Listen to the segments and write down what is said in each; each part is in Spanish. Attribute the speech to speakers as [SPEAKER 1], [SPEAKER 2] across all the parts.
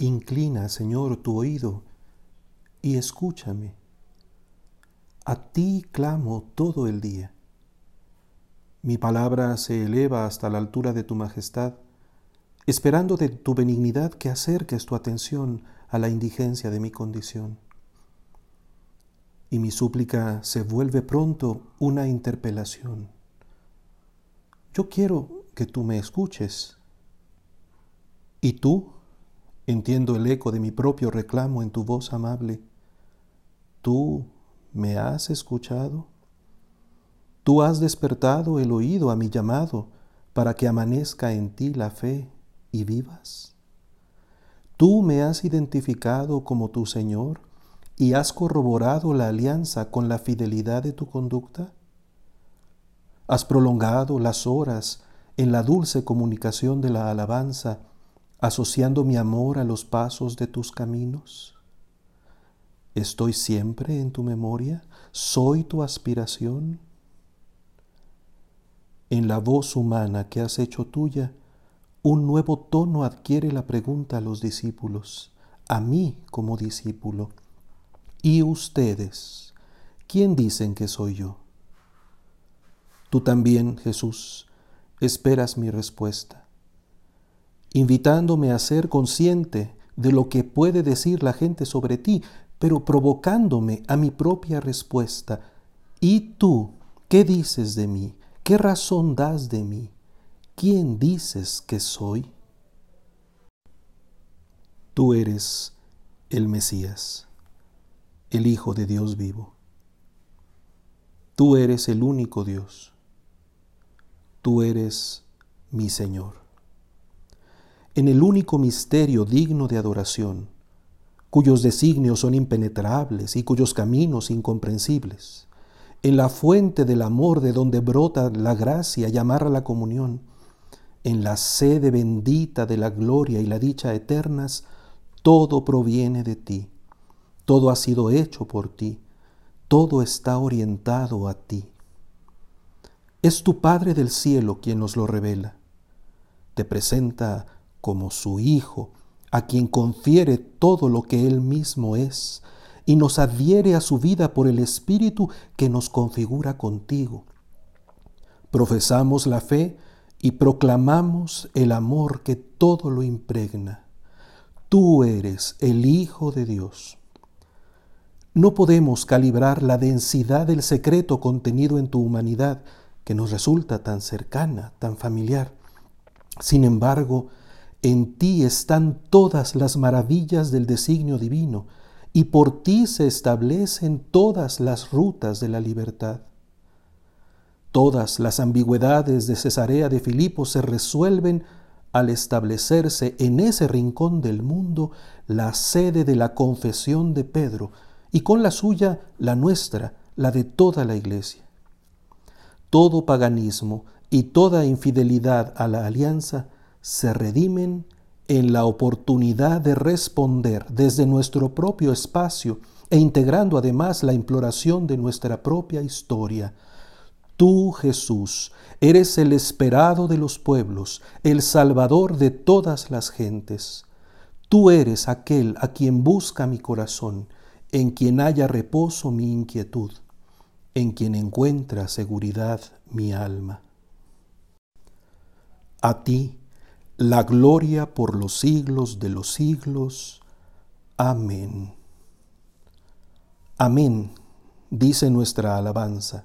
[SPEAKER 1] Inclina, Señor, tu oído y escúchame. A ti clamo todo el día. Mi palabra se eleva hasta la altura de tu majestad, esperando de tu benignidad que acerques tu atención a la indigencia de mi condición. Y mi súplica se vuelve pronto una interpelación. Yo quiero que tú me escuches. Y tú, entiendo el eco de mi propio reclamo en tu voz amable, ¿tú me has escuchado? ¿Tú has despertado el oído a mi llamado para que amanezca en ti la fe y vivas? ¿Tú me has identificado como tu Señor y has corroborado la alianza con la fidelidad de tu conducta? ¿Has prolongado las horas en la dulce comunicación de la alabanza, asociando mi amor a los pasos de tus caminos? ¿Estoy siempre en tu memoria? ¿Soy tu aspiración? En la voz humana que has hecho tuya, un nuevo tono adquiere la pregunta a los discípulos, a mí como discípulo. ¿Y ustedes? ¿Quién dicen que soy yo? Tú también, Jesús, esperas mi respuesta, invitándome a ser consciente de lo que puede decir la gente sobre ti, pero provocándome a mi propia respuesta. ¿Y tú qué dices de mí? ¿Qué razón das de mí? ¿Quién dices que soy? Tú eres el Mesías, el Hijo de Dios vivo. Tú eres el único Dios. Tú eres mi Señor. En el único misterio digno de adoración, cuyos designios son impenetrables y cuyos caminos incomprensibles, en la fuente del amor de donde brota la gracia y amarra la comunión, en la sede bendita de la gloria y la dicha eternas, todo proviene de ti, todo ha sido hecho por ti, todo está orientado a ti. Es tu Padre del cielo quien nos lo revela. Te presenta como su Hijo, a quien confiere todo lo que Él mismo es, y nos adhiere a su vida por el Espíritu que nos configura contigo. Profesamos la fe y proclamamos el amor que todo lo impregna. Tú eres el Hijo de Dios. No podemos calibrar la densidad del secreto contenido en tu humanidad, que nos resulta tan cercana, tan familiar. Sin embargo, en ti están todas las maravillas del designio divino, y por ti se establecen todas las rutas de la libertad. Todas las ambigüedades de Cesarea de Filipo se resuelven al establecerse en ese rincón del mundo la sede de la confesión de Pedro y con la suya la nuestra, la de toda la iglesia. Todo paganismo y toda infidelidad a la alianza se redimen en la oportunidad de responder desde nuestro propio espacio e integrando además la imploración de nuestra propia historia. Tú, Jesús, eres el esperado de los pueblos, el Salvador de todas las gentes. Tú eres aquel a quien busca mi corazón, en quien haya reposo mi inquietud, en quien encuentra seguridad mi alma. A ti, la gloria por los siglos de los siglos. Amén. Amén, dice nuestra alabanza,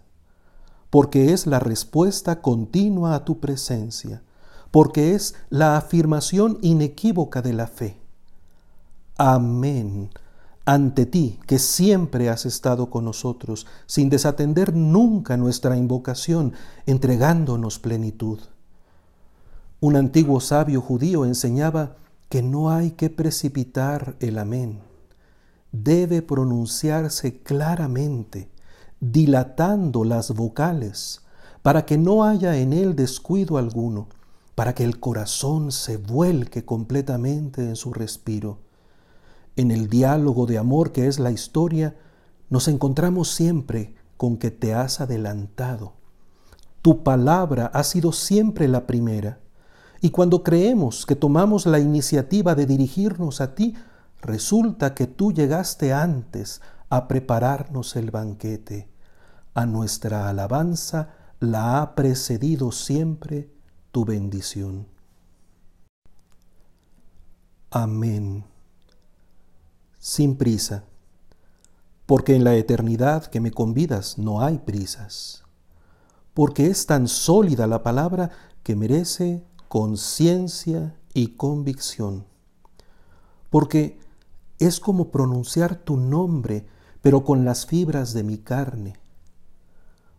[SPEAKER 1] porque es la respuesta continua a tu presencia, porque es la afirmación inequívoca de la fe. Amén, ante ti que siempre has estado con nosotros, sin desatender nunca nuestra invocación, entregándonos plenitud. Un antiguo sabio judío enseñaba que no hay que precipitar el amén. Debe pronunciarse claramente, dilatando las vocales, para que no haya en él descuido alguno, para que el corazón se vuelque completamente en su respiro. En el diálogo de amor que es la historia, nos encontramos siempre con que te has adelantado. Tu palabra ha sido siempre la primera Y cuando creemos que tomamos la iniciativa de dirigirnos a ti, resulta que tú llegaste antes a prepararnos el banquete. A nuestra alabanza la ha precedido siempre tu bendición. Amén. Sin prisa, porque en la eternidad que me convidas no hay prisas, porque es tan sólida la palabra que merece conciencia y convicción, porque es como pronunciar tu nombre, pero con las fibras de mi carne,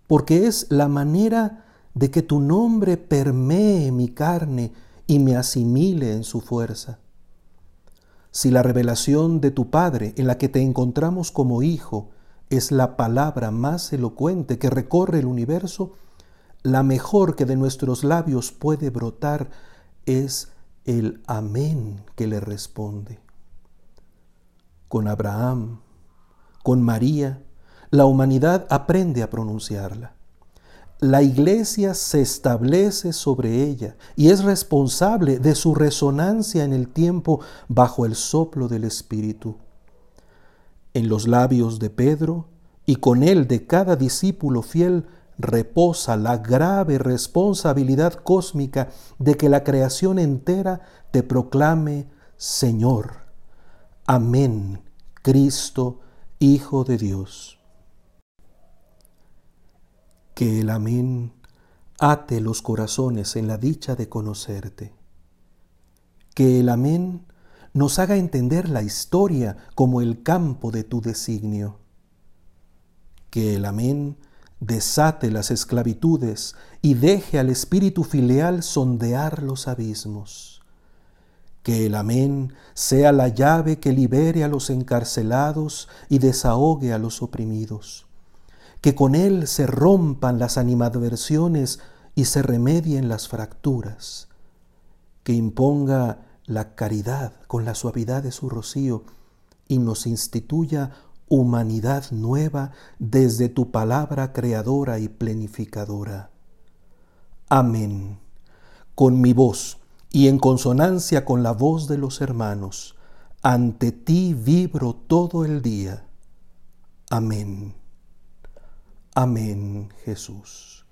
[SPEAKER 1] porque es la manera de que tu nombre permee mi carne y me asimile en su fuerza. Si la revelación de tu Padre, en la que te encontramos como hijo, es la palabra más elocuente que recorre el universo, la mejor que de nuestros labios puede brotar es el amén que le responde. Con Abraham, con María, la humanidad aprende a pronunciarla. La iglesia se establece sobre ella y es responsable de su resonancia en el tiempo bajo el soplo del Espíritu. En los labios de Pedro y con él de cada discípulo fiel reposa la grave responsabilidad cósmica de que la creación entera te proclame Señor. Amén, Cristo, Hijo de Dios. Que el amén ate los corazones en la dicha de conocerte. Que el amén nos haga entender la historia como el campo de tu designio. Que el amén desate las esclavitudes y deje al espíritu filial sondear los abismos. Que el amén sea la llave que libere a los encarcelados y desahogue a los oprimidos. Que con él se rompan las animadversiones y se remedien las fracturas. Que imponga la caridad con la suavidad de su rocío y nos instituya humanidad nueva desde tu palabra creadora y plenificadora. Amén. Con mi voz y en consonancia con la voz de los hermanos, ante ti vibro todo el día. Amén. Amén, Jesús.